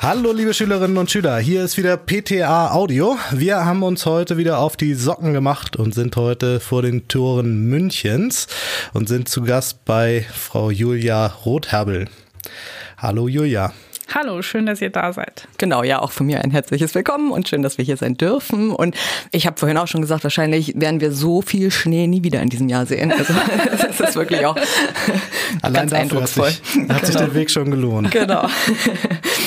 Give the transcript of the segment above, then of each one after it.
Hallo liebe Schülerinnen und Schüler, hier ist wieder PTA Audio. Wir haben uns heute wieder auf die Socken gemacht und sind heute vor den Toren Münchens und sind zu Gast bei Frau Julia Rotherbel. Hallo Julia. Hallo, schön, dass ihr da seid. Genau, ja, auch von mir ein herzliches Willkommen und schön, dass wir hier sein dürfen. Und ich habe vorhin auch schon gesagt, wahrscheinlich werden wir so viel Schnee nie wieder in diesem Jahr sehen. Also das ist wirklich auch Allein ganz eindrucksvoll. Hat sich, hat sich der Weg schon gelohnt. Genau.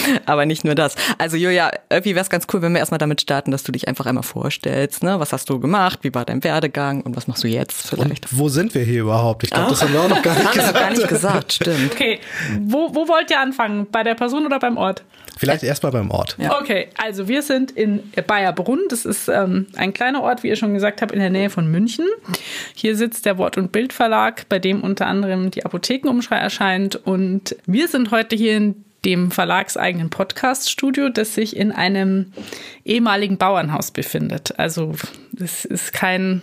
Aber nicht nur das. Also Julia, irgendwie wäre es ganz cool, wenn wir erstmal damit starten, dass du dich einfach einmal vorstellst. Ne? Was hast du gemacht? Wie war dein Werdegang? Und was machst du jetzt vielleicht? Und wo sind wir hier überhaupt? Ich glaube, das haben wir auch noch gar nicht gesagt. Haben wir gar nicht gesagt, stimmt. Okay, wo, wo wollt ihr anfangen? Bei der Person oder beim Ort? Vielleicht erstmal beim Ort. Ja. Okay, also wir sind in Bayerbrunn. Das ist ähm, ein kleiner Ort, wie ihr schon gesagt habt, in der Nähe von München. Hier sitzt der Wort- und Bildverlag, bei dem unter anderem die Apothekenumschrei erscheint. Und wir sind heute hier in dem verlagseigenen Podcast-Studio, das sich in einem ehemaligen Bauernhaus befindet. Also es ist kein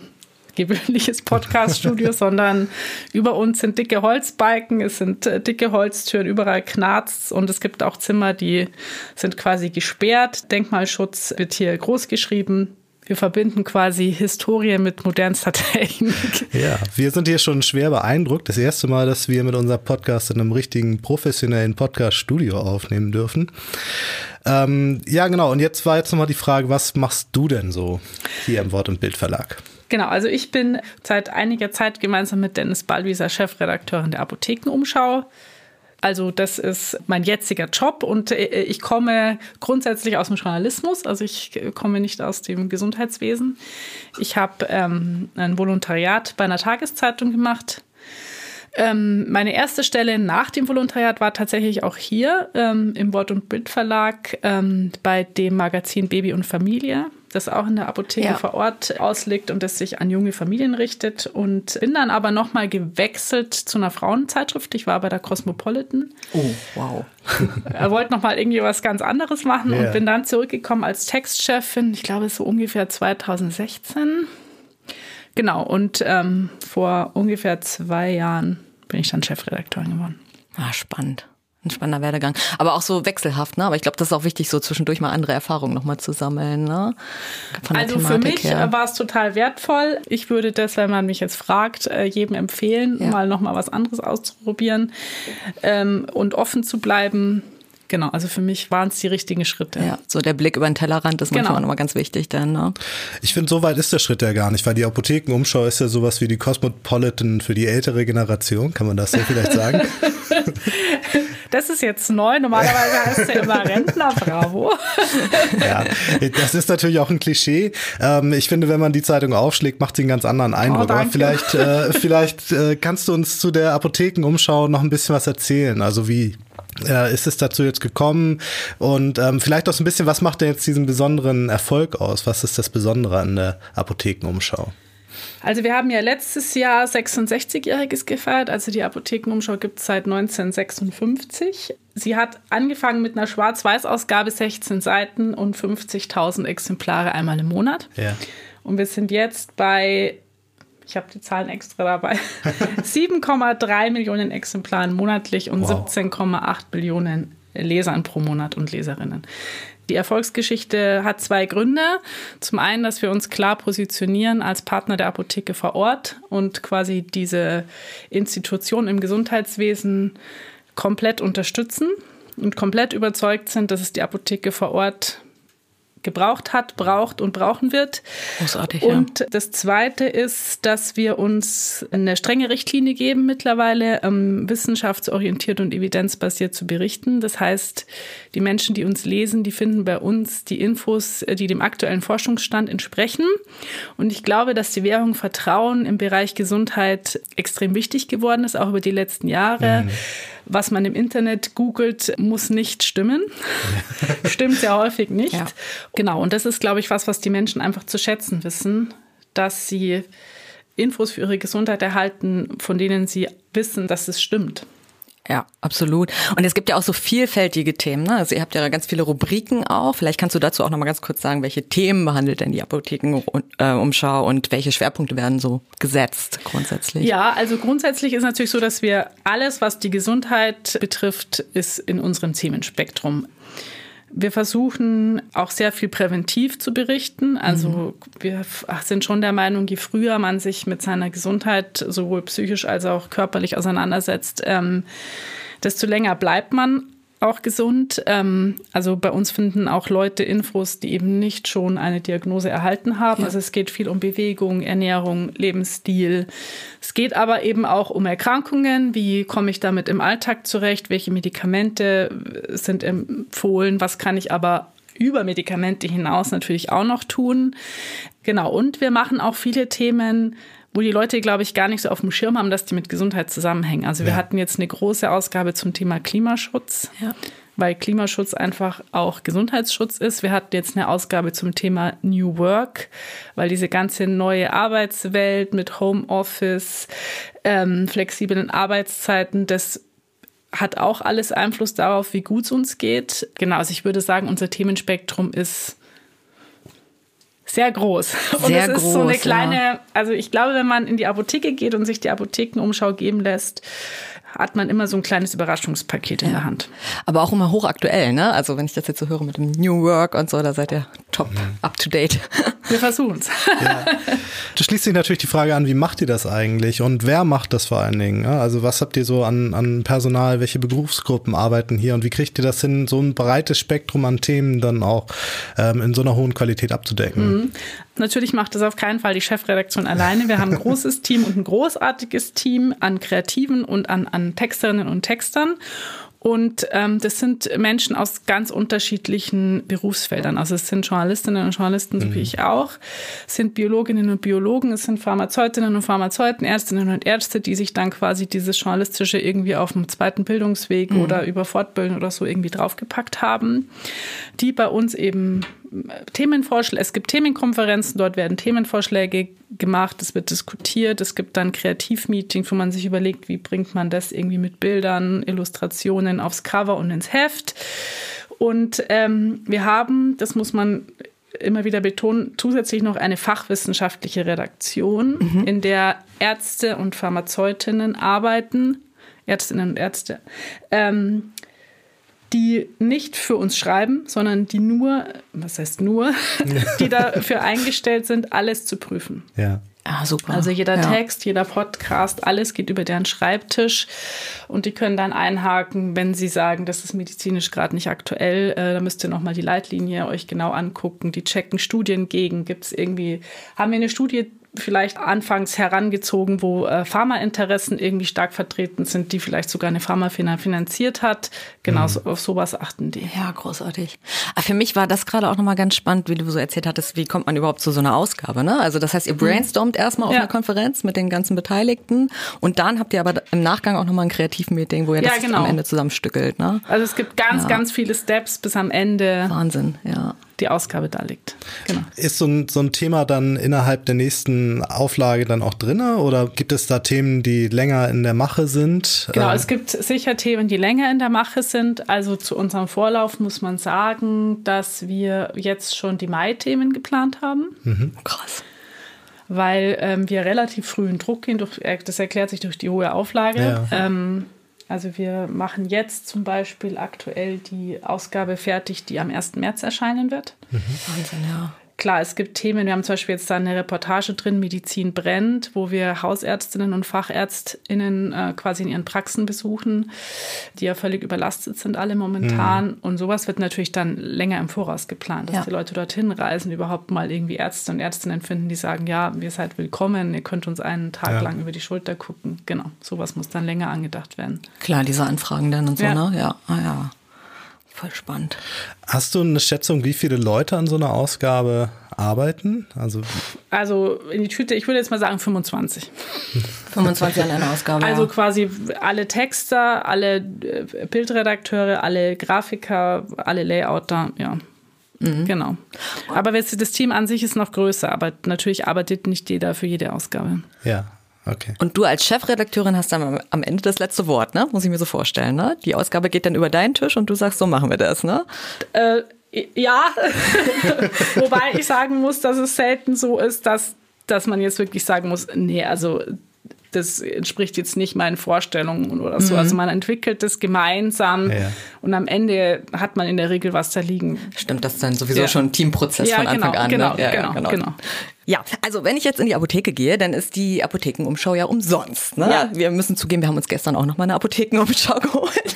gewöhnliches Podcast-Studio, sondern über uns sind dicke Holzbalken, es sind äh, dicke Holztüren, überall knarzt und es gibt auch Zimmer, die sind quasi gesperrt. Denkmalschutz wird hier groß geschrieben. Wir verbinden quasi Historie mit modernster Technik. Ja, wir sind hier schon schwer beeindruckt. Das erste Mal, dass wir mit unserem Podcast in einem richtigen professionellen Podcast-Studio aufnehmen dürfen. Ähm, ja, genau. Und jetzt war jetzt nochmal die Frage, was machst du denn so hier im Wort- und Bildverlag? Genau, also ich bin seit einiger Zeit gemeinsam mit Dennis Ballwieser Chefredakteurin der Apothekenumschau. Also das ist mein jetziger Job und äh, ich komme grundsätzlich aus dem Journalismus, also ich komme nicht aus dem Gesundheitswesen. Ich habe ähm, ein Volontariat bei einer Tageszeitung gemacht. Ähm, meine erste Stelle nach dem Volontariat war tatsächlich auch hier ähm, im Wort- und Bildverlag ähm, bei dem Magazin Baby und Familie das auch in der Apotheke ja. vor Ort ausliegt und das sich an junge Familien richtet. Und bin dann aber nochmal gewechselt zu einer Frauenzeitschrift. Ich war bei der Cosmopolitan. Oh, wow. er wollte nochmal irgendwie was ganz anderes machen yeah. und bin dann zurückgekommen als Textchefin, ich glaube so ungefähr 2016. Genau, und ähm, vor ungefähr zwei Jahren bin ich dann Chefredakteurin geworden. Ah, spannend ein spannender Werdegang. Aber auch so wechselhaft, ne? Aber ich glaube, das ist auch wichtig, so zwischendurch mal andere Erfahrungen nochmal zu sammeln, ne? also Thematik für mich her. war es total wertvoll. Ich würde das, wenn man mich jetzt fragt, äh, jedem empfehlen, ja. mal nochmal was anderes auszuprobieren ähm, und offen zu bleiben. Genau, also für mich waren es die richtigen Schritte. Ja, so der Blick über den Tellerrand ist genau. manchmal nochmal ganz wichtig dann. Ne? Ich finde, so weit ist der Schritt ja gar nicht, weil die Apothekenumschau ist ja sowas wie die Cosmopolitan für die ältere Generation, kann man das so vielleicht sagen? Das ist jetzt neu. Normalerweise heißt er immer Rentner, bravo. Ja, das ist natürlich auch ein Klischee. Ähm, ich finde, wenn man die Zeitung aufschlägt, macht sie einen ganz anderen Eindruck. Oh, Aber vielleicht, äh, vielleicht äh, kannst du uns zu der Apothekenumschau noch ein bisschen was erzählen. Also wie äh, ist es dazu jetzt gekommen? Und ähm, vielleicht auch so ein bisschen, was macht denn jetzt diesen besonderen Erfolg aus? Was ist das Besondere an der Apothekenumschau? Also wir haben ja letztes Jahr 66-Jähriges gefeiert. Also die Apothekenumschau gibt es seit 1956. Sie hat angefangen mit einer Schwarz-Weiß-Ausgabe, 16 Seiten und 50.000 Exemplare einmal im Monat. Ja. Und wir sind jetzt bei, ich habe die Zahlen extra dabei, 7,3 Millionen Exemplaren monatlich und wow. 17,8 Millionen Lesern pro Monat und Leserinnen. Die Erfolgsgeschichte hat zwei Gründe. Zum einen, dass wir uns klar positionieren als Partner der Apotheke vor Ort und quasi diese Institution im Gesundheitswesen komplett unterstützen und komplett überzeugt sind, dass es die Apotheke vor Ort gebraucht hat, braucht und brauchen wird. Großartig. Und ja. das Zweite ist, dass wir uns eine strenge Richtlinie geben mittlerweile, ähm, wissenschaftsorientiert und evidenzbasiert zu berichten. Das heißt, die Menschen, die uns lesen, die finden bei uns die Infos, die dem aktuellen Forschungsstand entsprechen. Und ich glaube, dass die Währung Vertrauen im Bereich Gesundheit extrem wichtig geworden ist, auch über die letzten Jahre. Mhm was man im Internet googelt, muss nicht stimmen. Stimmt sehr häufig nicht. Ja. Genau, und das ist, glaube ich, was, was die Menschen einfach zu schätzen wissen, dass sie Infos für ihre Gesundheit erhalten, von denen sie wissen, dass es stimmt. Ja, absolut. Und es gibt ja auch so vielfältige Themen. Ne? Also ihr habt ja ganz viele Rubriken auch. Vielleicht kannst du dazu auch noch mal ganz kurz sagen, welche Themen behandelt denn die Apothekenumschau und welche Schwerpunkte werden so gesetzt grundsätzlich? Ja, also grundsätzlich ist natürlich so, dass wir alles, was die Gesundheit betrifft, ist in unserem Themenspektrum. Wir versuchen auch sehr viel präventiv zu berichten. Also mhm. wir sind schon der Meinung, je früher man sich mit seiner Gesundheit sowohl psychisch als auch körperlich auseinandersetzt, ähm, desto länger bleibt man auch gesund. Ähm, also bei uns finden auch Leute Infos, die eben nicht schon eine Diagnose erhalten haben. Ja. Also es geht viel um Bewegung, Ernährung, Lebensstil. Es geht aber eben auch um Erkrankungen. Wie komme ich damit im Alltag zurecht? Welche Medikamente sind empfohlen? Was kann ich aber über Medikamente hinaus natürlich auch noch tun? Genau. Und wir machen auch viele Themen, wo die Leute, glaube ich, gar nicht so auf dem Schirm haben, dass die mit Gesundheit zusammenhängen. Also wir ja. hatten jetzt eine große Ausgabe zum Thema Klimaschutz. Ja. Weil Klimaschutz einfach auch Gesundheitsschutz ist. Wir hatten jetzt eine Ausgabe zum Thema New Work, weil diese ganze neue Arbeitswelt mit Homeoffice, ähm, flexiblen Arbeitszeiten, das hat auch alles Einfluss darauf, wie gut es uns geht. Genau, also ich würde sagen, unser Themenspektrum ist sehr groß. Und sehr es ist groß, so eine kleine, ja. also ich glaube, wenn man in die Apotheke geht und sich die Apothekenumschau geben lässt, hat man immer so ein kleines Überraschungspaket in der Hand. Aber auch immer hochaktuell, ne? Also wenn ich das jetzt so höre mit dem New Work und so, da seid ihr top mhm. up to date. Wir versuchen es. Ja. Da schließt sich natürlich die Frage an, wie macht ihr das eigentlich und wer macht das vor allen Dingen? Also was habt ihr so an, an Personal, welche Berufsgruppen arbeiten hier und wie kriegt ihr das hin, so ein breites Spektrum an Themen dann auch ähm, in so einer hohen Qualität abzudecken? Mhm. Natürlich macht das auf keinen Fall die Chefredaktion alleine. Wir haben ein großes Team und ein großartiges Team an Kreativen und an, an Texterinnen und Textern. Und ähm, das sind Menschen aus ganz unterschiedlichen Berufsfeldern. Also es sind Journalistinnen und Journalisten, so mhm. wie ich auch, es sind Biologinnen und Biologen, es sind Pharmazeutinnen und Pharmazeuten, Ärztinnen und Ärzte, die sich dann quasi dieses Journalistische irgendwie auf dem zweiten Bildungsweg mhm. oder über Fortbildung oder so irgendwie draufgepackt haben, die bei uns eben Themenvorschläge, es gibt Themenkonferenzen, dort werden Themenvorschläge gemacht, es wird diskutiert, es gibt dann Kreativmeetings, wo man sich überlegt, wie bringt man das irgendwie mit Bildern, Illustrationen aufs Cover und ins Heft. Und ähm, wir haben, das muss man immer wieder betonen, zusätzlich noch eine fachwissenschaftliche Redaktion, mhm. in der Ärzte und Pharmazeutinnen arbeiten, Ärztinnen und Ärzte, ähm, die nicht für uns schreiben, sondern die nur, was heißt nur, die dafür eingestellt sind, alles zu prüfen. Ja. Ah, super. Also jeder ja. Text, jeder Podcast, alles geht über deren Schreibtisch und die können dann einhaken, wenn sie sagen, das ist medizinisch gerade nicht aktuell, äh, da müsst ihr nochmal die Leitlinie euch genau angucken. Die checken Studien gegen. Gibt es irgendwie, haben wir eine Studie vielleicht anfangs herangezogen, wo äh, Pharmainteressen irgendwie stark vertreten sind, die vielleicht sogar eine Pharmafirma finanziert hat. Genau, mhm. auf sowas achten die. Ja, großartig. Aber für mich war das gerade auch nochmal ganz spannend, wie du so erzählt hattest, wie kommt man überhaupt zu so einer Ausgabe, ne? Also das heißt, ihr mhm. brainstormt mhm. erstmal auf ja. einer Konferenz mit den ganzen Beteiligten und dann habt ihr aber im Nachgang auch nochmal ein Kreativmeeting, wo ihr ja, das genau. am Ende zusammenstückelt, ne? Also es gibt ganz, ja. ganz viele Steps bis am Ende. Wahnsinn, ja die Ausgabe da liegt. Genau. Ist so ein, so ein Thema dann innerhalb der nächsten Auflage dann auch drin oder gibt es da Themen, die länger in der Mache sind? Genau, ähm, es gibt sicher Themen, die länger in der Mache sind. Also zu unserem Vorlauf muss man sagen, dass wir jetzt schon die Mai-Themen geplant haben. Mhm. Krass weil ähm, wir relativ früh in Druck gehen. Durch, äh, das erklärt sich durch die hohe Auflage. Ja. Ähm, also wir machen jetzt zum Beispiel aktuell die Ausgabe fertig, die am 1. März erscheinen wird. Mhm. Wahnsinn, ja. Klar, es gibt Themen, wir haben zum Beispiel jetzt da eine Reportage drin, Medizin brennt, wo wir Hausärztinnen und FachärztInnen äh, quasi in ihren Praxen besuchen, die ja völlig überlastet sind alle momentan. Mhm. Und sowas wird natürlich dann länger im Voraus geplant, dass ja. die Leute dorthin reisen, überhaupt mal irgendwie Ärzte und Ärztinnen finden, die sagen, ja, wir seid willkommen, ihr könnt uns einen Tag ja. lang über die Schulter gucken. Genau, sowas muss dann länger angedacht werden. Klar, diese Anfragen dann und so, ja. ne? Ja, ah, ja. Voll spannend. Hast du eine Schätzung, wie viele Leute an so einer Ausgabe arbeiten? Also, also in die Tüte, ich würde jetzt mal sagen 25. 25 an einer Ausgabe. Also ja. quasi alle Texter, alle äh, Bildredakteure, alle Grafiker, alle Layouter, ja. Mhm. Genau. Aber das Team an sich ist noch größer, aber natürlich arbeitet nicht jeder für jede Ausgabe. Ja, Okay. Und du als Chefredakteurin hast dann am Ende das letzte Wort, ne? Muss ich mir so vorstellen, ne? Die Ausgabe geht dann über deinen Tisch und du sagst, so machen wir das, ne? Äh, ja. Wobei ich sagen muss, dass es selten so ist, dass, dass man jetzt wirklich sagen muss, nee, also das entspricht jetzt nicht meinen Vorstellungen oder so. Mhm. Also man entwickelt das gemeinsam ja. und am Ende hat man in der Regel was da liegen. Stimmt, das ist dann sowieso ja. schon ein Teamprozess ja, von Anfang genau, an. Genau, ne? genau, genau, genau. Ja, also wenn ich jetzt in die Apotheke gehe, dann ist die Apothekenumschau ja umsonst. Ne? Ja. Wir müssen zugeben, wir haben uns gestern auch noch mal eine Apothekenumschau geholt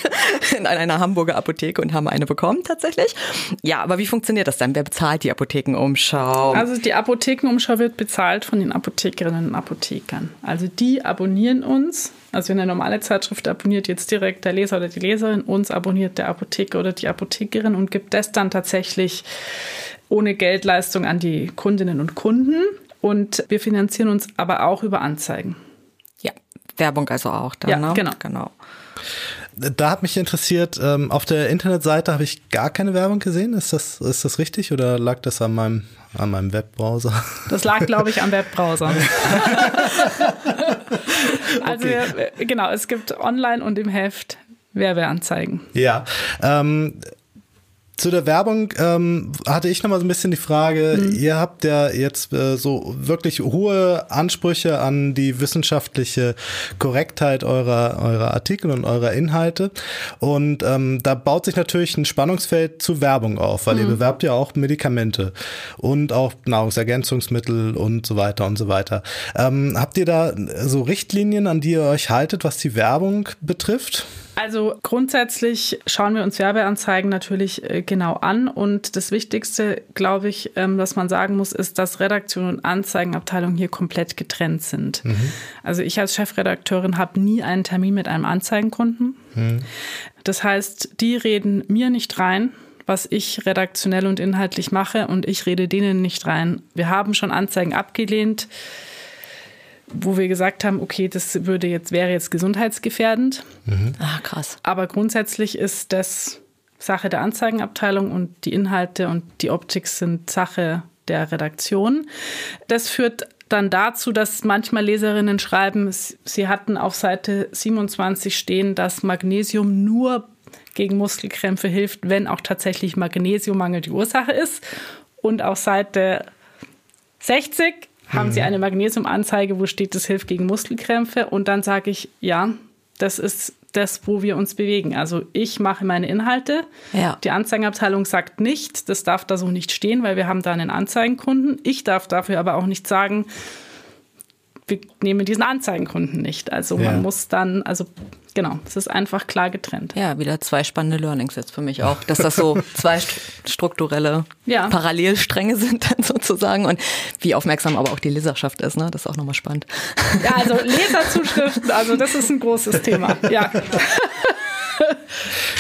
in einer Hamburger Apotheke und haben eine bekommen tatsächlich. Ja, aber wie funktioniert das dann? Wer bezahlt die Apothekenumschau? Also die Apothekenumschau wird bezahlt von den Apothekerinnen und Apothekern. Also die abonnieren uns. Also eine normale Zeitschrift abonniert jetzt direkt der Leser oder die Leserin, uns abonniert der Apotheker oder die Apothekerin und gibt das dann tatsächlich ohne Geldleistung an die Kundinnen und Kunden. Und wir finanzieren uns aber auch über Anzeigen. Ja, Werbung also auch dann. Ja, ne? genau. genau. Da hat mich interessiert, ähm, auf der Internetseite habe ich gar keine Werbung gesehen. Ist das, ist das richtig oder lag das an meinem, an meinem Webbrowser? Das lag, glaube ich, am Webbrowser. also okay. genau, es gibt online und im Heft Werbeanzeigen. Ja. Ähm, zu der Werbung ähm, hatte ich noch mal so ein bisschen die Frage, mhm. ihr habt ja jetzt äh, so wirklich hohe Ansprüche an die wissenschaftliche Korrektheit eurer, eurer Artikel und eurer Inhalte. Und ähm, da baut sich natürlich ein Spannungsfeld zu Werbung auf, weil mhm. ihr bewerbt ja auch Medikamente und auch Nahrungsergänzungsmittel und so weiter und so weiter. Ähm, habt ihr da so Richtlinien, an die ihr euch haltet, was die Werbung betrifft? Also grundsätzlich schauen wir uns Werbeanzeigen natürlich äh, genau an und das Wichtigste, glaube ich, ähm, was man sagen muss, ist, dass Redaktion und Anzeigenabteilung hier komplett getrennt sind. Mhm. Also ich als Chefredakteurin habe nie einen Termin mit einem Anzeigenkunden. Mhm. Das heißt, die reden mir nicht rein, was ich redaktionell und inhaltlich mache und ich rede denen nicht rein. Wir haben schon Anzeigen abgelehnt wo wir gesagt haben, okay, das würde jetzt, wäre jetzt gesundheitsgefährdend. Mhm. Ah, krass. Aber grundsätzlich ist das Sache der Anzeigenabteilung und die Inhalte und die Optik sind Sache der Redaktion. Das führt dann dazu, dass manchmal Leserinnen schreiben, sie hatten auf Seite 27 stehen, dass Magnesium nur gegen Muskelkrämpfe hilft, wenn auch tatsächlich Magnesiummangel die Ursache ist. Und auf Seite 60 haben Sie mhm. eine Magnesiumanzeige, wo steht, das hilft gegen Muskelkrämpfe? Und dann sage ich, ja, das ist das, wo wir uns bewegen. Also ich mache meine Inhalte. Ja. Die Anzeigenabteilung sagt nicht, das darf da so nicht stehen, weil wir haben da einen Anzeigenkunden. Ich darf dafür aber auch nicht sagen, wir nehmen diesen Anzeigenkunden nicht. Also ja. man muss dann, also genau, es ist einfach klar getrennt. Ja, wieder zwei spannende Learnings jetzt für mich auch, dass das so zwei strukturelle ja. Parallelstränge sind dann sozusagen und wie aufmerksam aber auch die Leserschaft ist, ne? Das ist auch nochmal spannend. Ja, also Leserzuschriften, also das ist ein großes Thema, ja.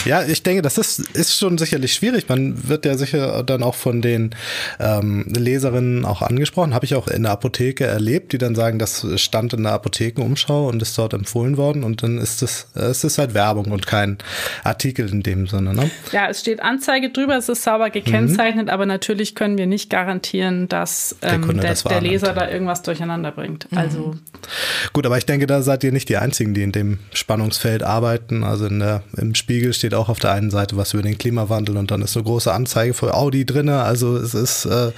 Ja, ich denke, das ist, ist schon sicherlich schwierig. Man wird ja sicher dann auch von den ähm, Leserinnen auch angesprochen. Habe ich auch in der Apotheke erlebt, die dann sagen, das stand in der Apothekenumschau und ist dort empfohlen worden. Und dann ist es, es ist halt Werbung und kein Artikel in dem Sinne. Ne? Ja, es steht Anzeige drüber, es ist sauber gekennzeichnet, mhm. aber natürlich können wir nicht garantieren, dass ähm, der, der, der Leser da irgendwas durcheinander bringt. Mhm. Also Gut, aber ich denke, da seid ihr nicht die Einzigen, die in dem Spannungsfeld arbeiten. Also in der, im Spiegel steht auch auf der einen Seite was über den Klimawandel und dann ist eine große Anzeige für Audi drin. Also es ist äh,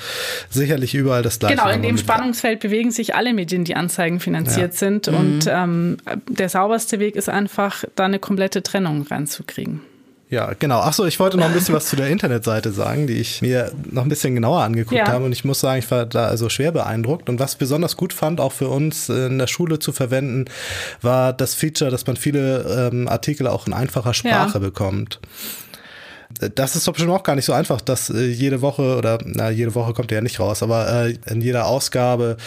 sicherlich überall das Gleiche. Genau, in dem Spannungsfeld bewegen sich alle Medien, die Anzeigen finanziert ja. sind. Mhm. Und ähm, der sauberste Weg ist einfach, da eine komplette Trennung reinzukriegen. Ja, genau. Achso, ich wollte noch ein bisschen was zu der Internetseite sagen, die ich mir noch ein bisschen genauer angeguckt ja. habe. Und ich muss sagen, ich war da also schwer beeindruckt. Und was ich besonders gut fand, auch für uns in der Schule zu verwenden, war das Feature, dass man viele ähm, Artikel auch in einfacher Sprache ja. bekommt das ist doch bestimmt auch gar nicht so einfach, dass äh, jede Woche oder na, jede Woche kommt ja nicht raus, aber äh, in jeder Ausgabe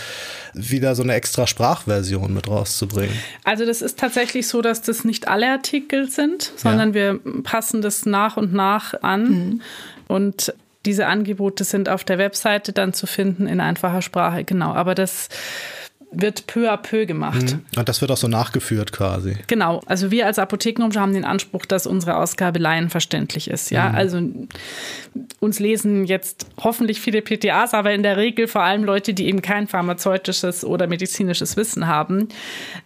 wieder so eine extra Sprachversion mit rauszubringen. Also das ist tatsächlich so, dass das nicht alle Artikel sind, sondern ja. wir passen das nach und nach an mhm. und diese Angebote sind auf der Webseite dann zu finden in einfacher Sprache, genau. Aber das wird peu à peu gemacht. Mhm. Und das wird auch so nachgeführt quasi. Genau. Also wir als Apothekenumschau haben den Anspruch, dass unsere Ausgabe laienverständlich ist. Ja, mhm. also uns lesen jetzt hoffentlich viele PTAs, aber in der Regel vor allem Leute, die eben kein pharmazeutisches oder medizinisches Wissen haben.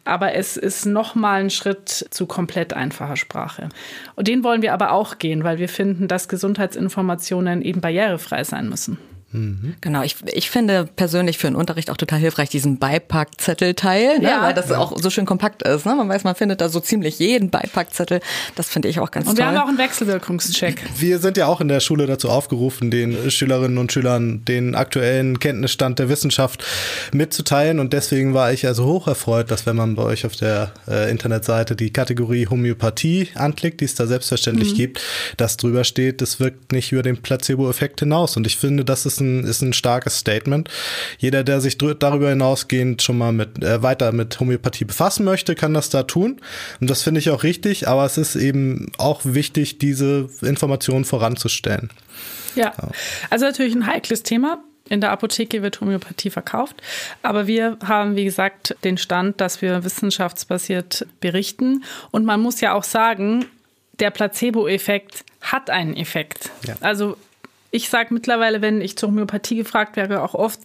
Aber es ist nochmal ein Schritt zu komplett einfacher Sprache. Und den wollen wir aber auch gehen, weil wir finden, dass Gesundheitsinformationen eben barrierefrei sein müssen. Mhm. Genau, ich, ich finde persönlich für den Unterricht auch total hilfreich diesen Beipackzettelteil, ne? ja. weil das auch so schön kompakt ist. Ne? Man weiß, man findet da so ziemlich jeden Beipackzettel. Das finde ich auch ganz und toll. Und wir haben auch einen Wechselwirkungscheck. Wir sind ja auch in der Schule dazu aufgerufen, den Schülerinnen und Schülern den aktuellen Kenntnisstand der Wissenschaft mitzuteilen. Und deswegen war ich also hoch erfreut, dass wenn man bei euch auf der äh, Internetseite die Kategorie Homöopathie anklickt, die es da selbstverständlich mhm. gibt, dass drüber steht, das wirkt nicht über den Placebo-Effekt hinaus. Und ich finde, das ist ein, ist ein starkes Statement. Jeder, der sich darüber hinausgehend schon mal mit, äh, weiter mit Homöopathie befassen möchte, kann das da tun. Und das finde ich auch richtig, aber es ist eben auch wichtig, diese Informationen voranzustellen. Ja, also natürlich ein heikles Thema. In der Apotheke wird Homöopathie verkauft. Aber wir haben, wie gesagt, den Stand, dass wir wissenschaftsbasiert berichten. Und man muss ja auch sagen, der Placebo-Effekt hat einen Effekt. Ja. Also ich sage mittlerweile, wenn ich zur Homöopathie gefragt werde, auch oft,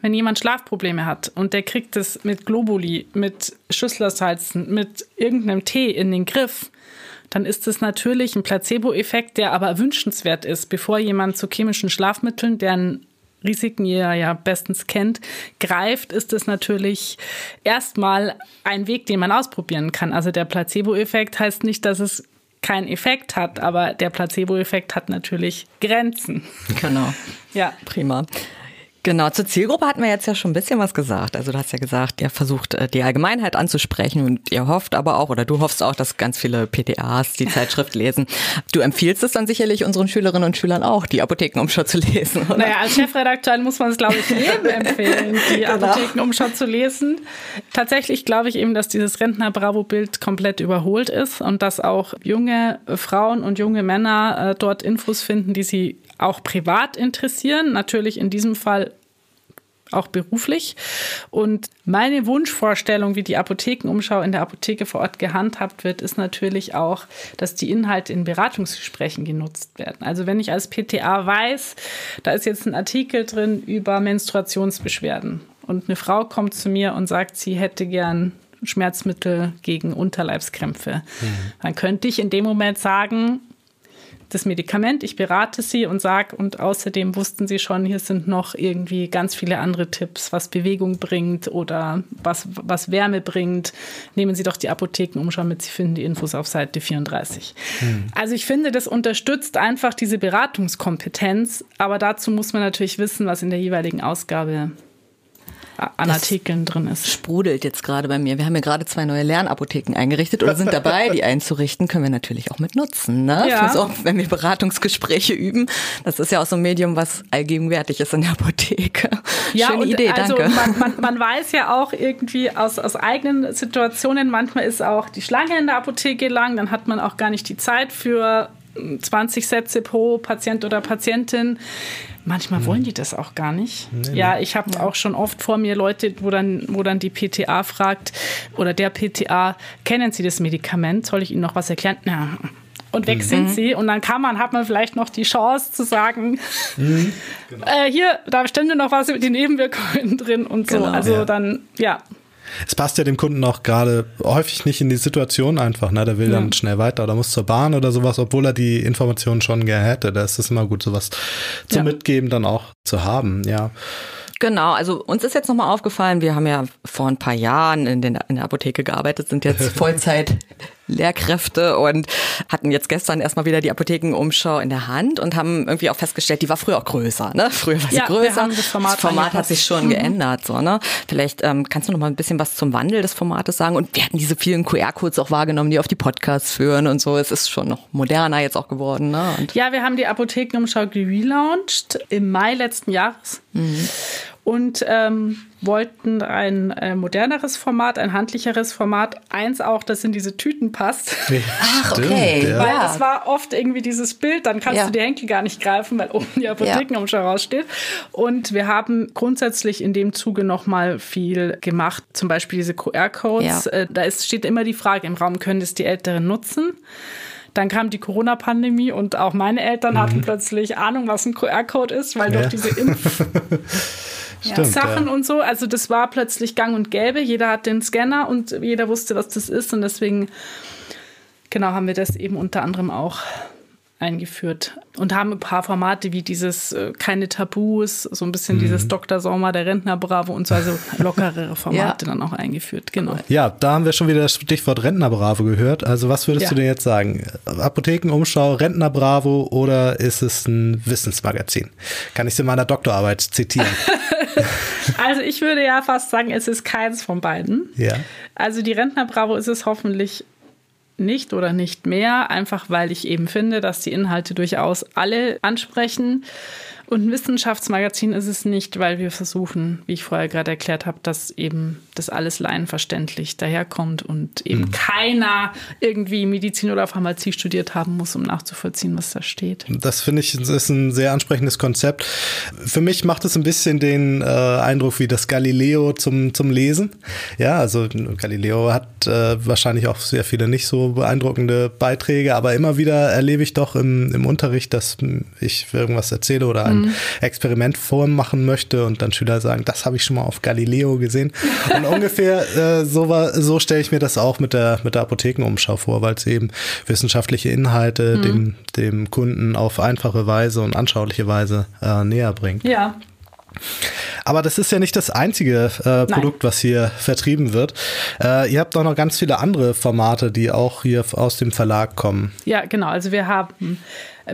wenn jemand Schlafprobleme hat und der kriegt es mit Globuli, mit Schüsslersalzen, mit irgendeinem Tee in den Griff, dann ist es natürlich ein Placebo-Effekt, der aber wünschenswert ist, bevor jemand zu chemischen Schlafmitteln, deren Risiken ihr ja bestens kennt, greift, ist es natürlich erstmal ein Weg, den man ausprobieren kann. Also der Placebo-Effekt heißt nicht, dass es keinen Effekt hat, aber der Placebo-Effekt hat natürlich Grenzen. Genau. ja. Prima. Genau, zur Zielgruppe hatten wir jetzt ja schon ein bisschen was gesagt. Also du hast ja gesagt, ihr versucht äh, die Allgemeinheit anzusprechen und ihr hofft aber auch, oder du hoffst auch, dass ganz viele PTAs die Zeitschrift lesen. Du empfiehlst es dann sicherlich unseren Schülerinnen und Schülern auch, die Apothekenumschau zu lesen, oder? Naja, als Chefredakteur muss man es, glaube ich, jedem empfehlen, die genau. Apothekenumschau zu lesen. Tatsächlich glaube ich eben, dass dieses Rentner-Bravo-Bild komplett überholt ist und dass auch junge Frauen und junge Männer äh, dort Infos finden, die sie auch privat interessieren, natürlich in diesem Fall auch beruflich. Und meine Wunschvorstellung, wie die Apothekenumschau in der Apotheke vor Ort gehandhabt wird, ist natürlich auch, dass die Inhalte in Beratungsgesprächen genutzt werden. Also wenn ich als PTA weiß, da ist jetzt ein Artikel drin über Menstruationsbeschwerden und eine Frau kommt zu mir und sagt, sie hätte gern Schmerzmittel gegen Unterleibskrämpfe, mhm. dann könnte ich in dem Moment sagen, das Medikament, ich berate sie und sage, und außerdem wussten sie schon, hier sind noch irgendwie ganz viele andere Tipps, was Bewegung bringt oder was, was Wärme bringt. Nehmen Sie doch die Apothekenumschau mit, Sie finden die Infos auf Seite 34. Hm. Also ich finde, das unterstützt einfach diese Beratungskompetenz, aber dazu muss man natürlich wissen, was in der jeweiligen Ausgabe an das Artikeln drin ist. Sprudelt jetzt gerade bei mir. Wir haben ja gerade zwei neue Lernapotheken eingerichtet oder sind dabei, die einzurichten. Können wir natürlich auch mit nutzen, ne? Ja. Auch, wenn wir Beratungsgespräche üben. Das ist ja auch so ein Medium, was allgegenwärtig ist in der Apotheke. Ja, Schöne Idee, also danke. Man, man, man weiß ja auch irgendwie aus, aus eigenen Situationen, manchmal ist auch die Schlange in der Apotheke lang, dann hat man auch gar nicht die Zeit für 20 Sätze pro Patient oder Patientin. Manchmal hm. wollen die das auch gar nicht. Nee, ja, ich habe auch schon oft vor mir Leute, wo dann, wo dann die PTA fragt oder der PTA, kennen Sie das Medikament? Soll ich Ihnen noch was erklären? Ja. Und weg mhm. sind sie. Und dann kann man, hat man vielleicht noch die Chance zu sagen, mhm. genau. äh, hier, da stände noch was über die Nebenwirkungen drin und so. Genau, also ja. dann, ja. Es passt ja dem Kunden auch gerade häufig nicht in die Situation einfach. Ne? Der will ja. dann schnell weiter oder muss zur Bahn oder sowas, obwohl er die Informationen schon gerne hätte. Da ist es immer gut, sowas zu ja. mitgeben dann auch zu haben, ja. Genau, also uns ist jetzt nochmal aufgefallen, wir haben ja vor ein paar Jahren in, den, in der Apotheke gearbeitet, sind jetzt Vollzeit Lehrkräfte und hatten jetzt gestern erstmal wieder die Apothekenumschau in der Hand und haben irgendwie auch festgestellt, die war früher auch größer, ne? Früher war sie ja, größer. das Format, das Format hat sich schon mhm. geändert, so, ne? Vielleicht ähm, kannst du noch mal ein bisschen was zum Wandel des Formates sagen und wir hatten diese vielen QR-Codes auch wahrgenommen, die auf die Podcasts führen und so. Es ist schon noch moderner jetzt auch geworden, ne? Und ja, wir haben die Apothekenumschau gelauncht im Mai letzten Jahres. Mhm und ähm, wollten ein äh, moderneres Format, ein handlicheres Format. Eins auch, das in diese Tüten passt. Ach, okay. Ja. Weil es war oft irgendwie dieses Bild, dann kannst ja. du die Henkel gar nicht greifen, weil oben die Apothekenumschau ja. raussteht. Und wir haben grundsätzlich in dem Zuge nochmal viel gemacht. Zum Beispiel diese QR-Codes. Äh, da ist, steht immer die Frage im Raum, können das die Älteren nutzen? Dann kam die Corona-Pandemie und auch meine Eltern mhm. hatten plötzlich Ahnung, was ein QR-Code ist, weil ja. durch diese Impf Stimmt, Sachen ja. und so. Also das war plötzlich gang und gäbe. Jeder hat den Scanner und jeder wusste, was das ist. Und deswegen, genau, haben wir das eben unter anderem auch eingeführt und haben ein paar Formate wie dieses äh, keine Tabus, so ein bisschen mhm. dieses Dr. Sommer, der Rentner Bravo und so, also lockerere Formate ja. dann auch eingeführt, genau. Ja, da haben wir schon wieder das Stichwort Rentner Bravo gehört. Also was würdest ja. du denn jetzt sagen? Apothekenumschau, Rentner Bravo oder ist es ein Wissensmagazin? Kann ich es in meiner Doktorarbeit zitieren? also ich würde ja fast sagen, es ist keins von beiden. Ja. Also die Rentner Bravo ist es hoffentlich nicht oder nicht mehr, einfach weil ich eben finde, dass die Inhalte durchaus alle ansprechen. Und ein Wissenschaftsmagazin ist es nicht, weil wir versuchen, wie ich vorher gerade erklärt habe, dass eben das alles laienverständlich daherkommt und eben mhm. keiner irgendwie Medizin oder Pharmazie studiert haben muss, um nachzuvollziehen, was da steht. Das finde ich ist ein sehr ansprechendes Konzept. Für mich macht es ein bisschen den äh, Eindruck wie das Galileo zum, zum Lesen. Ja, also Galileo hat äh, wahrscheinlich auch sehr viele nicht so beeindruckende Beiträge, aber immer wieder erlebe ich doch im, im Unterricht, dass ich irgendwas erzähle oder ein mhm. Experiment vormachen möchte und dann Schüler sagen, das habe ich schon mal auf Galileo gesehen. Und ungefähr äh, so, so stelle ich mir das auch mit der, mit der Apothekenumschau vor, weil es eben wissenschaftliche Inhalte mhm. dem, dem Kunden auf einfache Weise und anschauliche Weise äh, näher bringt. Ja, aber das ist ja nicht das einzige äh, Produkt, was hier vertrieben wird. Äh, ihr habt auch noch ganz viele andere Formate, die auch hier aus dem Verlag kommen. Ja, genau. Also wir haben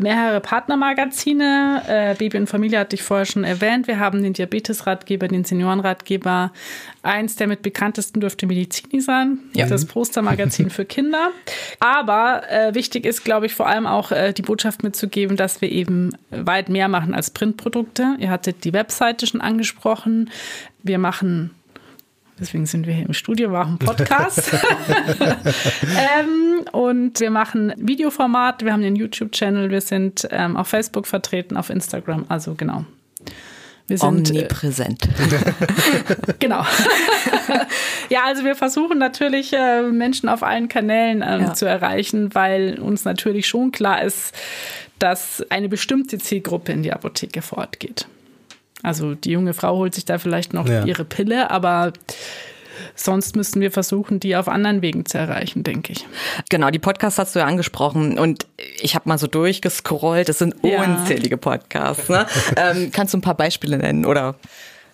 mehrere Partnermagazine. Äh, Baby und Familie hatte ich vorher schon erwähnt. Wir haben den Diabetesratgeber, den Seniorenratgeber. Eins der mit bekanntesten dürfte Medizini sein. Ja. Das Postermagazin für Kinder. Aber äh, wichtig ist, glaube ich, vor allem auch äh, die Botschaft mitzugeben, dass wir eben weit mehr machen als Printprodukte. Ihr hattet die Webseite schon angesprochen. Wir machen Deswegen sind wir hier im Studio, machen Podcast. ähm, und wir machen Videoformat, wir haben den YouTube-Channel, wir sind ähm, auf Facebook vertreten, auf Instagram, also genau. Wir sind omnipräsent. genau. ja, also wir versuchen natürlich äh, Menschen auf allen Kanälen ähm, ja. zu erreichen, weil uns natürlich schon klar ist, dass eine bestimmte Zielgruppe in die Apotheke fortgeht. Also die junge Frau holt sich da vielleicht noch ja. ihre Pille, aber sonst müssten wir versuchen, die auf anderen Wegen zu erreichen, denke ich. Genau, die Podcasts hast du ja angesprochen und ich habe mal so durchgescrollt. Es sind ja. unzählige Podcasts. Ne? ähm, kannst du ein paar Beispiele nennen oder?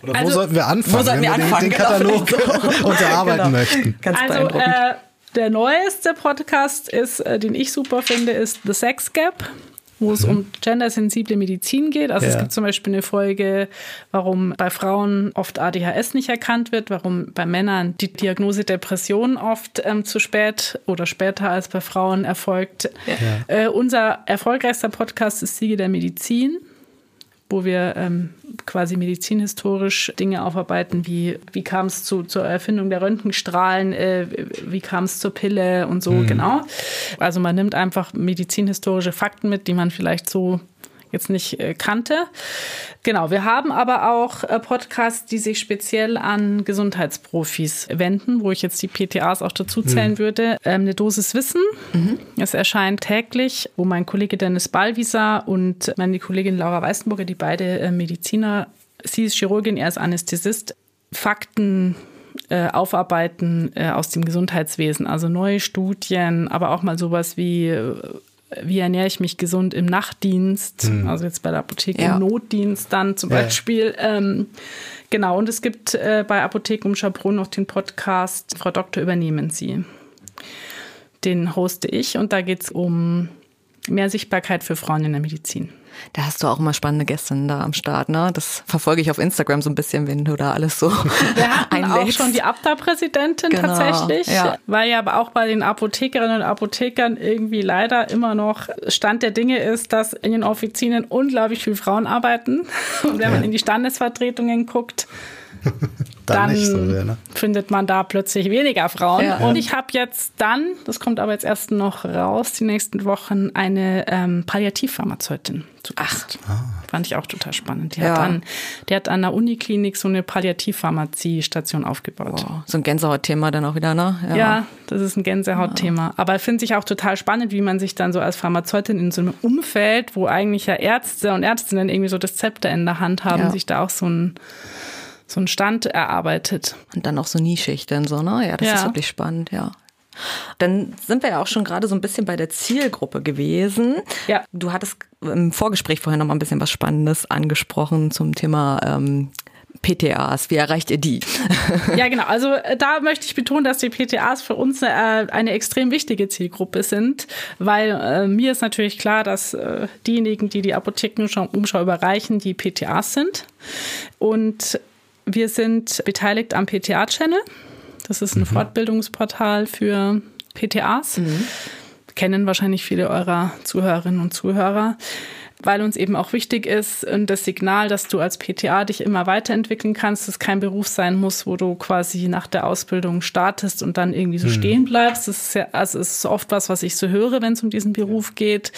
Oder also, wo sollten wir anfangen, wo sollten wir, wir anfangen, den, den Katalog genau. unterarbeiten genau. möchten? Ganz also, äh, der neueste Podcast ist, äh, den ich super finde, ist The Sex Gap wo es mhm. um gendersensible Medizin geht. Also ja. es gibt zum Beispiel eine Folge, warum bei Frauen oft ADHS nicht erkannt wird, warum bei Männern die Diagnose Depression oft ähm, zu spät oder später als bei Frauen erfolgt. Ja. Äh, unser erfolgreichster Podcast ist Siege der Medizin wo wir ähm, quasi medizinhistorisch Dinge aufarbeiten, wie, wie kam es zu, zur Erfindung der Röntgenstrahlen, äh, wie kam es zur Pille und so, mhm. genau. Also man nimmt einfach medizinhistorische Fakten mit, die man vielleicht so jetzt nicht äh, kannte. Genau, wir haben aber auch äh, Podcasts, die sich speziell an Gesundheitsprofis wenden, wo ich jetzt die PTAs auch dazu zählen mhm. würde. Ähm, eine Dosis Wissen. Mhm. Es erscheint täglich, wo mein Kollege Dennis Ballwieser und meine Kollegin Laura Weißenburger, die beide äh, Mediziner, sie ist Chirurgin, er ist Anästhesist, Fakten äh, aufarbeiten äh, aus dem Gesundheitswesen, also neue Studien, aber auch mal sowas wie wie ernähre ich mich gesund im Nachtdienst, mhm. also jetzt bei der Apotheke ja. im Notdienst dann zum ja. Beispiel. Ähm, genau, und es gibt äh, bei Apotheken um Schabrunn noch den Podcast Frau Doktor, übernehmen Sie. Den hoste ich und da geht es um mehr Sichtbarkeit für Frauen in der Medizin. Da hast du auch immer spannende Gäste da am Start, ne? Das verfolge ich auf Instagram so ein bisschen, wenn du da alles so Wir hatten auch schon die Abda-Präsidentin genau, tatsächlich, ja. weil ja aber auch bei den Apothekerinnen und Apothekern irgendwie leider immer noch Stand der Dinge ist, dass in den Offizien unglaublich viele Frauen arbeiten. Und wenn man in die Standesvertretungen guckt, dann, dann so wäre, ne? findet man da plötzlich weniger Frauen. Ja. Und ich habe jetzt dann, das kommt aber jetzt erst noch raus, die nächsten Wochen, eine ähm, Palliativpharmazeutin zu Gast. Ach. Fand ich auch total spannend. Die, ja. hat an, die hat an der Uniklinik so eine Palliativpharmazie-Station aufgebaut. Wow. So ein Gänsehautthema dann auch wieder, ne? Ja, ja das ist ein Gänsehautthema. Ja. Aber finde ich auch total spannend, wie man sich dann so als Pharmazeutin in so einem Umfeld, wo eigentlich ja Ärzte und Ärztinnen irgendwie so das Zepter in der Hand haben, sich da auch so ein so einen Stand erarbeitet. Und dann auch so nischig dann so, ne? Ja, das ja. ist wirklich spannend, ja. Dann sind wir ja auch schon gerade so ein bisschen bei der Zielgruppe gewesen. Ja. Du hattest im Vorgespräch vorhin noch mal ein bisschen was Spannendes angesprochen zum Thema ähm, PTAs. Wie erreicht ihr die? ja, genau. Also äh, da möchte ich betonen, dass die PTAs für uns eine, äh, eine extrem wichtige Zielgruppe sind, weil äh, mir ist natürlich klar, dass äh, diejenigen, die die Apothekenumschau überreichen, die PTAs sind. Und wir sind beteiligt am PTA-Channel. Das ist ein mhm. Fortbildungsportal für PTAs. Mhm. Kennen wahrscheinlich viele eurer Zuhörerinnen und Zuhörer weil uns eben auch wichtig ist, das Signal, dass du als PTA dich immer weiterentwickeln kannst, dass es kein Beruf sein muss, wo du quasi nach der Ausbildung startest und dann irgendwie so mhm. stehen bleibst. Das ist ja, also es ist oft was, was ich so höre, wenn es um diesen Beruf geht.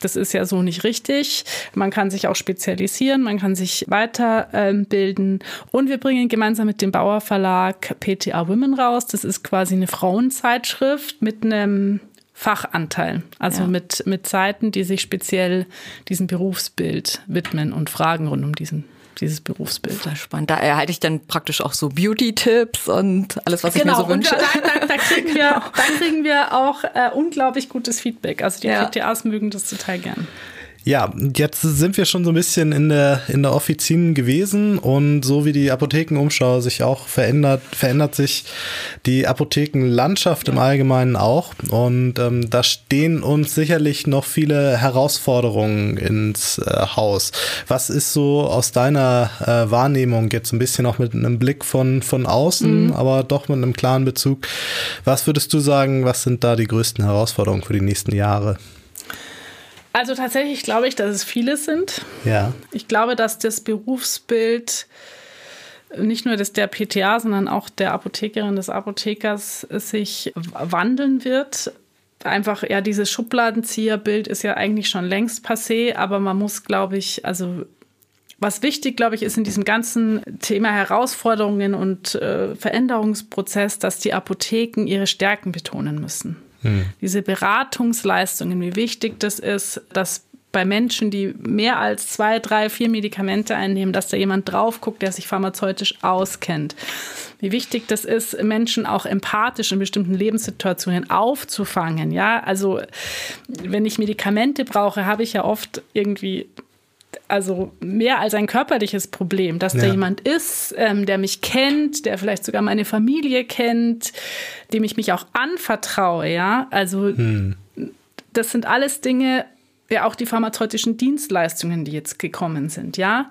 Das ist ja so nicht richtig. Man kann sich auch spezialisieren, man kann sich weiterbilden. und wir bringen gemeinsam mit dem Bauer Verlag PTA Women raus. Das ist quasi eine Frauenzeitschrift mit einem Fachanteil, also ja. mit, mit Seiten, die sich speziell diesem Berufsbild widmen und Fragen rund um diesen dieses Berufsbild. Sehr spannend. Da erhalte ich dann praktisch auch so Beauty-Tipps und alles, was genau. ich mir so wünsche. Genau, da, da, da, kriegen wir, da kriegen wir auch äh, unglaublich gutes Feedback. Also die ja. PTAs mögen das total gern. Ja, jetzt sind wir schon so ein bisschen in der, in der Offizin gewesen und so wie die Apothekenumschau sich auch verändert, verändert sich die Apothekenlandschaft im Allgemeinen auch. Und ähm, da stehen uns sicherlich noch viele Herausforderungen ins äh, Haus. Was ist so aus deiner äh, Wahrnehmung jetzt ein bisschen auch mit einem Blick von, von außen, mhm. aber doch mit einem klaren Bezug? Was würdest du sagen, was sind da die größten Herausforderungen für die nächsten Jahre? Also tatsächlich glaube ich, dass es viele sind. Ja. Ich glaube, dass das Berufsbild nicht nur das der PTA, sondern auch der Apothekerin, des Apothekers sich wandeln wird. Einfach, ja, dieses Schubladenzieherbild ist ja eigentlich schon längst passé, aber man muss, glaube ich, also was wichtig, glaube ich, ist in diesem ganzen Thema Herausforderungen und äh, Veränderungsprozess, dass die Apotheken ihre Stärken betonen müssen. Hm. Diese Beratungsleistungen, wie wichtig das ist, dass bei Menschen, die mehr als zwei, drei, vier Medikamente einnehmen, dass da jemand drauf guckt, der sich pharmazeutisch auskennt. Wie wichtig das ist, Menschen auch empathisch in bestimmten Lebenssituationen aufzufangen. Ja, also wenn ich Medikamente brauche, habe ich ja oft irgendwie also mehr als ein körperliches Problem, dass ja. da jemand ist, ähm, der mich kennt, der vielleicht sogar meine Familie kennt, dem ich mich auch anvertraue, ja. Also hm. das sind alles Dinge, ja auch die pharmazeutischen Dienstleistungen, die jetzt gekommen sind, ja.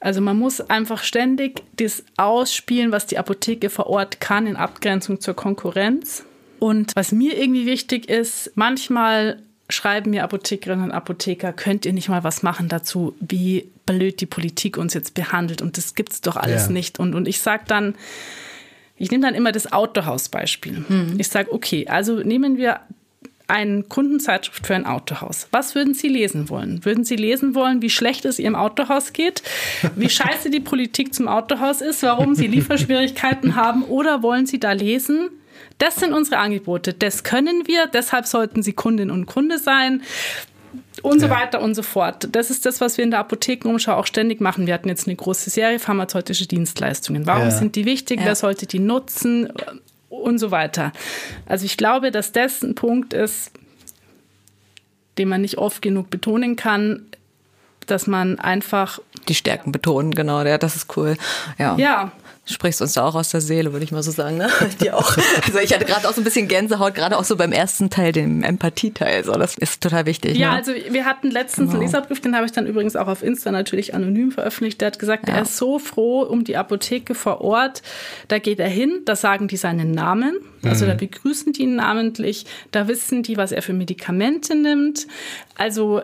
Also man muss einfach ständig das ausspielen, was die Apotheke vor Ort kann in Abgrenzung zur Konkurrenz. Und was mir irgendwie wichtig ist, manchmal schreiben mir Apothekerinnen und Apotheker, könnt ihr nicht mal was machen dazu, wie blöd die Politik uns jetzt behandelt und das gibt's doch alles ja. nicht. Und, und ich sage dann, ich nehme dann immer das Autohaus-Beispiel. Hm. Ich sage, okay, also nehmen wir eine Kundenzeitschrift für ein Autohaus. Was würden Sie lesen wollen? Würden Sie lesen wollen, wie schlecht es Ihrem Autohaus geht, wie scheiße die Politik zum Autohaus ist, warum Sie Lieferschwierigkeiten haben oder wollen Sie da lesen, das sind unsere Angebote. Das können wir. Deshalb sollten Sie Kundin und Kunde sein. Und so ja. weiter und so fort. Das ist das, was wir in der Apothekenumschau auch ständig machen. Wir hatten jetzt eine große Serie pharmazeutische Dienstleistungen. Warum ja. sind die wichtig? Ja. Wer sollte die nutzen? Und so weiter. Also ich glaube, dass das ein Punkt ist, den man nicht oft genug betonen kann, dass man einfach die Stärken betonen, genau, ja, das ist cool. Ja. Ja, sprichst uns da auch aus der Seele, würde ich mal so sagen. Ne? Die auch. Also ich hatte gerade auch so ein bisschen Gänsehaut, gerade auch so beim ersten Teil, dem Empathieteil. So, das ist total wichtig. Ja, ne? also wir hatten letztens genau. einen Leserbrief, den habe ich dann übrigens auch auf Insta natürlich anonym veröffentlicht. Der hat gesagt, ja. er ist so froh um die Apotheke vor Ort. Da geht er hin, da sagen die seinen Namen. Also mhm. da begrüßen die ihn namentlich. Da wissen die, was er für Medikamente nimmt. Also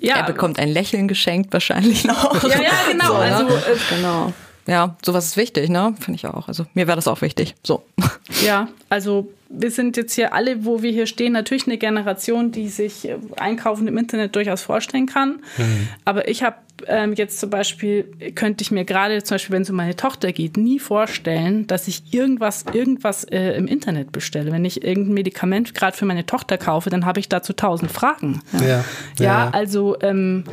ja. Er bekommt ein Lächeln geschenkt wahrscheinlich noch. Ja, ja, genau. So, ne? also, äh, genau ja, sowas ist wichtig, ne? Finde ich auch. Also mir wäre das auch wichtig. So. Ja, also wir sind jetzt hier alle, wo wir hier stehen, natürlich eine Generation, die sich äh, Einkaufen im Internet durchaus vorstellen kann. Mhm. Aber ich habe ähm, jetzt zum Beispiel, könnte ich mir gerade zum Beispiel, wenn es um meine Tochter geht, nie vorstellen, dass ich irgendwas, irgendwas äh, im Internet bestelle. Wenn ich irgendein Medikament gerade für meine Tochter kaufe, dann habe ich dazu tausend Fragen. Ja, ja, ja also ähm,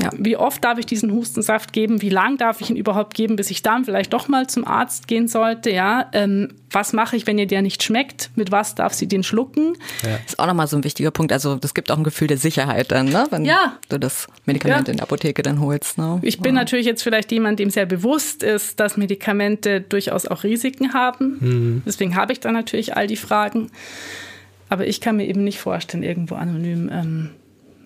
Ja. Wie oft darf ich diesen Hustensaft geben? Wie lang darf ich ihn überhaupt geben, bis ich dann vielleicht doch mal zum Arzt gehen sollte? Ja, ähm, was mache ich, wenn ihr der nicht schmeckt? Mit was darf sie den schlucken? Ja. Das ist auch nochmal so ein wichtiger Punkt. Also das gibt auch ein Gefühl der Sicherheit dann, ne? wenn ja. du das Medikament ja. in der Apotheke dann holst. Ne? Ich bin natürlich jetzt vielleicht jemand, dem sehr bewusst ist, dass Medikamente durchaus auch Risiken haben. Mhm. Deswegen habe ich da natürlich all die Fragen. Aber ich kann mir eben nicht vorstellen, irgendwo anonym ähm,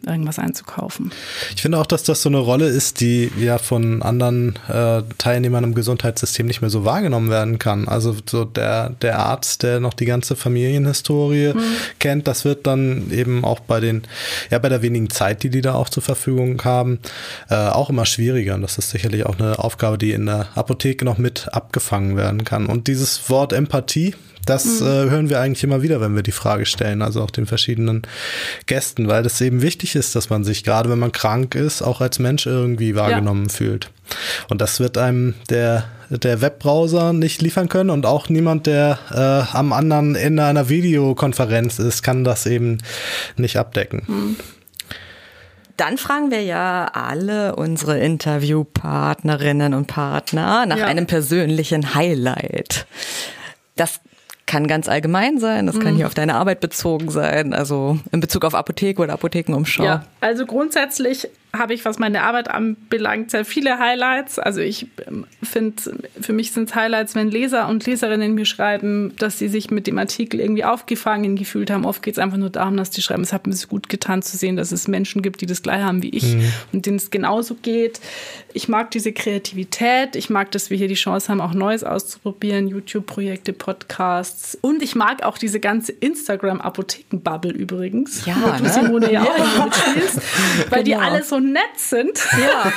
irgendwas einzukaufen. Ich finde auch, dass das so eine Rolle ist, die ja von anderen äh, Teilnehmern im Gesundheitssystem nicht mehr so wahrgenommen werden kann. Also so der, der Arzt, der noch die ganze Familienhistorie mhm. kennt, das wird dann eben auch bei den, ja, bei der wenigen Zeit, die die da auch zur Verfügung haben, äh, auch immer schwieriger. Und das ist sicherlich auch eine Aufgabe, die in der Apotheke noch mit abgefangen werden kann. Und dieses Wort Empathie, das mhm. äh, hören wir eigentlich immer wieder, wenn wir die Frage stellen, also auch den verschiedenen Gästen, weil das eben wichtig ist, dass man sich, gerade wenn man krank ist, auch als Mensch irgendwie wahrgenommen ja. fühlt. Und das wird einem der, der Webbrowser nicht liefern können und auch niemand, der äh, am anderen Ende einer Videokonferenz ist, kann das eben nicht abdecken. Mhm. Dann fragen wir ja alle unsere Interviewpartnerinnen und Partner nach ja. einem persönlichen Highlight. Das kann ganz allgemein sein, das kann mhm. hier auf deine Arbeit bezogen sein, also in Bezug auf Apotheke oder Apothekenumschau. Ja, also grundsätzlich habe ich, was meine Arbeit anbelangt, sehr viele Highlights. Also ich ähm, finde, für mich sind es Highlights, wenn Leser und Leserinnen mir schreiben, dass sie sich mit dem Artikel irgendwie aufgefangen gefühlt haben. Oft geht es einfach nur darum, dass die schreiben, es hat mir so gut getan zu sehen, dass es Menschen gibt, die das gleich haben wie ich mhm. und denen es genauso geht. Ich mag diese Kreativität. Ich mag, dass wir hier die Chance haben, auch Neues auszuprobieren, YouTube-Projekte, Podcasts. Und ich mag auch diese ganze Instagram-Apotheken-Bubble übrigens. Ja, wo du, ne? Simone, ja auch mitspielst, weil genau. die alle so nett sind. Ja.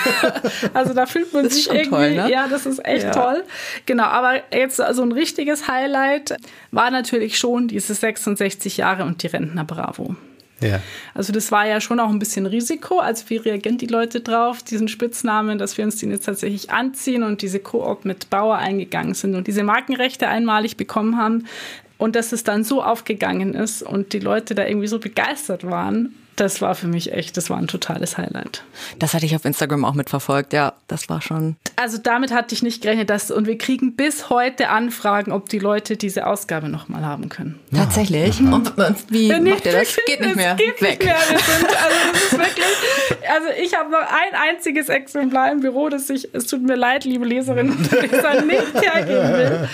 also da fühlt man sich irgendwie, toll, ne? ja, das ist echt ja. toll. Genau, aber jetzt so also ein richtiges Highlight war natürlich schon diese 66 Jahre und die Rentner Bravo. Ja. Also das war ja schon auch ein bisschen Risiko. Also wie reagieren die Leute drauf, diesen Spitznamen, dass wir uns den jetzt tatsächlich anziehen und diese Koop mit Bauer eingegangen sind und diese Markenrechte einmalig bekommen haben und dass es dann so aufgegangen ist und die Leute da irgendwie so begeistert waren das war für mich echt, das war ein totales Highlight. Das hatte ich auf Instagram auch mitverfolgt, ja, das war schon. Also damit hatte ich nicht gerechnet, dass, und wir kriegen bis heute Anfragen, ob die Leute diese Ausgabe nochmal haben können. Tatsächlich? Mhm. Und, und, wie ja, macht ihr das? Geht nicht mehr. Geht Weg. Nicht mehr. Sind, also, das ist wirklich, also ich habe noch ein einziges Exemplar im Büro, das ich, es tut mir leid, liebe Leserinnen und Leser, nicht hergeben will.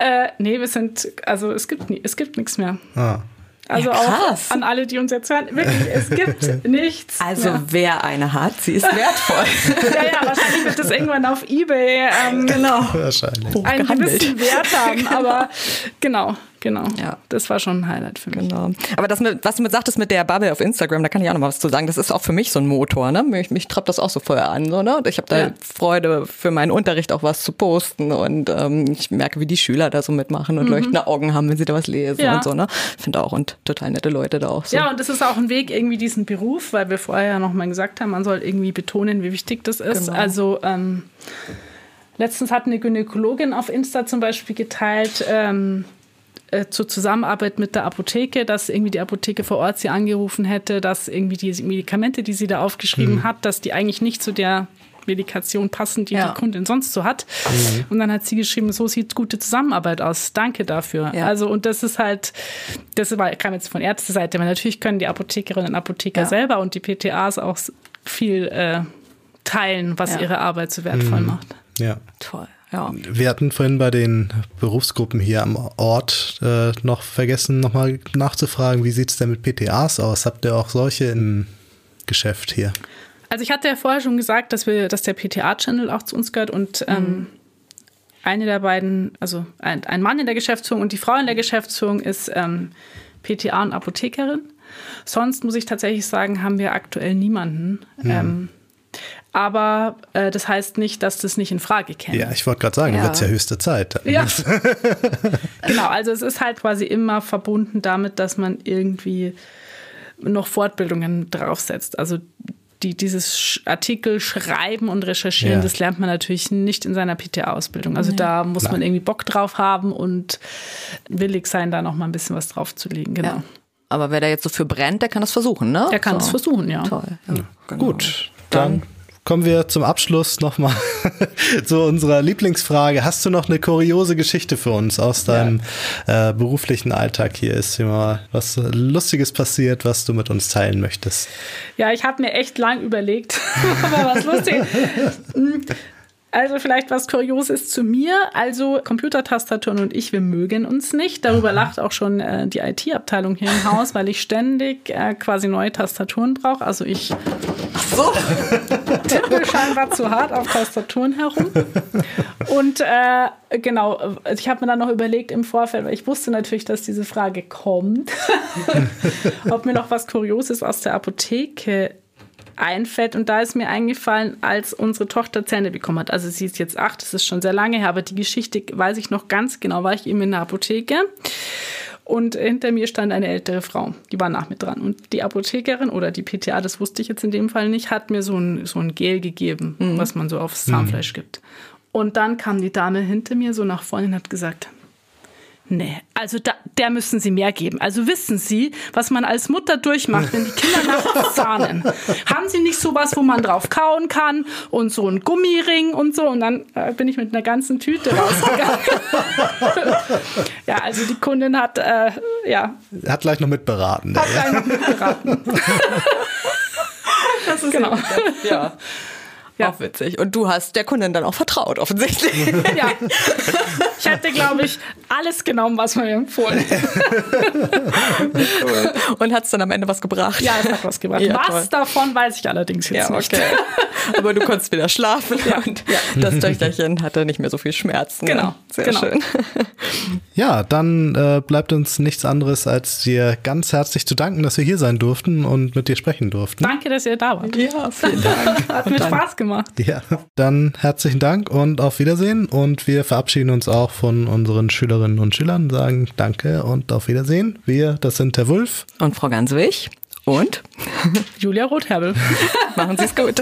Äh, nee, wir sind, also es gibt, nie, es gibt nichts mehr. Ah. Also ja, auch an alle, die uns jetzt hören. Wirklich, es gibt nichts. Also mehr. wer eine hat, sie ist wertvoll. ja, ja, wahrscheinlich wird das irgendwann auf Ebay ähm, genau, wahrscheinlich. einen gewissen Wert haben. Aber genau, Genau. Ja. Das war schon ein Highlight für mich. Genau. Aber das mit, was du mit sagtest mit der Bubble auf Instagram, da kann ich auch noch mal was zu sagen. Das ist auch für mich so ein Motor, ne? Mich, mich treibt das auch so voll an, so, ne? Und ich habe da ja. Freude für meinen Unterricht auch was zu posten und ähm, ich merke, wie die Schüler da so mitmachen und mhm. leuchtende Augen haben, wenn sie da was lesen ja. und so, ne? Finde auch und total nette Leute da auch so. Ja, und das ist auch ein Weg, irgendwie diesen Beruf, weil wir vorher ja noch mal gesagt haben, man soll irgendwie betonen, wie wichtig das ist. Genau. Also ähm, Letztens hat eine Gynäkologin auf Insta zum Beispiel geteilt, ähm, äh, zur Zusammenarbeit mit der Apotheke, dass irgendwie die Apotheke vor Ort sie angerufen hätte, dass irgendwie die Medikamente, die sie da aufgeschrieben mhm. hat, dass die eigentlich nicht zu der Medikation passen, die ja. die Kundin sonst so hat. Mhm. Und dann hat sie geschrieben, so sieht gute Zusammenarbeit aus. Danke dafür. Ja. Also, und das ist halt, das war, kam jetzt von Ärzteseite, weil natürlich können die Apothekerinnen und Apotheker ja. selber und die PTAs auch viel äh, teilen, was ihre Arbeit so wertvoll mhm. macht. Ja. Toll. Ja. Wir hatten vorhin bei den Berufsgruppen hier am Ort äh, noch vergessen, nochmal nachzufragen, wie sieht es denn mit PTAs aus? Habt ihr auch solche im Geschäft hier? Also ich hatte ja vorher schon gesagt, dass wir, dass der PTA-Channel auch zu uns gehört und ähm, mhm. eine der beiden, also ein, ein, Mann in der Geschäftsführung und die Frau in der Geschäftsführung ist ähm, PTA und Apothekerin. Sonst muss ich tatsächlich sagen, haben wir aktuell niemanden. Mhm. Ähm, aber äh, das heißt nicht, dass das nicht in Frage käme. Ja, ich wollte gerade sagen, ja. wird es ja höchste Zeit. Ja. genau, also es ist halt quasi immer verbunden damit, dass man irgendwie noch Fortbildungen draufsetzt. Also die, dieses Artikel schreiben und recherchieren, ja. das lernt man natürlich nicht in seiner PTA-Ausbildung. Also da muss Nein. man irgendwie Bock drauf haben und willig sein, da noch mal ein bisschen was draufzulegen. Genau. Ja. Aber wer da jetzt so für brennt, der kann das versuchen, ne? Der kann es so. versuchen, ja. Toll. Ja. Genau. Gut, dann, dann kommen wir zum Abschluss nochmal zu unserer Lieblingsfrage. Hast du noch eine kuriose Geschichte für uns aus deinem ja. äh, beruflichen Alltag hier? Ist hier mal was Lustiges passiert, was du mit uns teilen möchtest? Ja, ich habe mir echt lang überlegt, aber was Lustiges. Also vielleicht was Kurioses zu mir. Also Computertastaturen und ich, wir mögen uns nicht. Darüber lacht auch schon äh, die IT-Abteilung hier im Haus, weil ich ständig äh, quasi neue Tastaturen brauche. Also ich so. Tippe scheinbar zu hart auf Tastaturen herum. Und äh, genau, ich habe mir dann noch überlegt im Vorfeld, weil ich wusste natürlich, dass diese Frage kommt, ob mir noch was Kurioses aus der Apotheke einfällt. Und da ist mir eingefallen, als unsere Tochter Zähne bekommen hat. Also sie ist jetzt acht, das ist schon sehr lange her, aber die Geschichte weiß ich noch ganz genau. War ich eben in der Apotheke und hinter mir stand eine ältere Frau, die war nach mir dran. Und die Apothekerin oder die PTA, das wusste ich jetzt in dem Fall nicht, hat mir so ein, so ein Gel gegeben, mhm. was man so aufs Zahnfleisch mhm. gibt. Und dann kam die Dame hinter mir so nach vorne und hat gesagt, Nee, also da, der müssen Sie mehr geben. Also wissen Sie, was man als Mutter durchmacht, wenn die Kinder nachts zahnen. Haben Sie nicht sowas, wo man drauf kauen kann und so ein Gummiring und so? Und dann äh, bin ich mit einer ganzen Tüte rausgegangen. ja, also die Kundin hat, äh, ja. Hat gleich noch mitberaten. Hat ja. gleich noch mitberaten. das ist genau. ja. Ja. Auch witzig. Und du hast der Kundin dann auch vertraut, offensichtlich. ja. Ich hätte, glaube ich, alles genommen, was man mir empfohlen Und hat es dann am Ende was gebracht? Ja, es hat was gebracht. Ja, was toll. davon weiß ich allerdings jetzt ja, okay. nicht. Aber du konntest wieder schlafen ja. und ja. das Töchterchen hatte nicht mehr so viel Schmerzen. Genau. Sehr genau. schön. Ja, dann äh, bleibt uns nichts anderes, als dir ganz herzlich zu danken, dass wir hier sein durften und mit dir sprechen durften. Danke, dass ihr da wart. Ja, vielen Dank. Hat mir Spaß gemacht gemacht. Ja, dann herzlichen Dank und auf Wiedersehen. Und wir verabschieden uns auch von unseren Schülerinnen und Schülern, sagen Danke und auf Wiedersehen. Wir, das sind Herr Wulf. Und Frau Ganswig. Und Julia Rotherbel. Machen Sie es gut.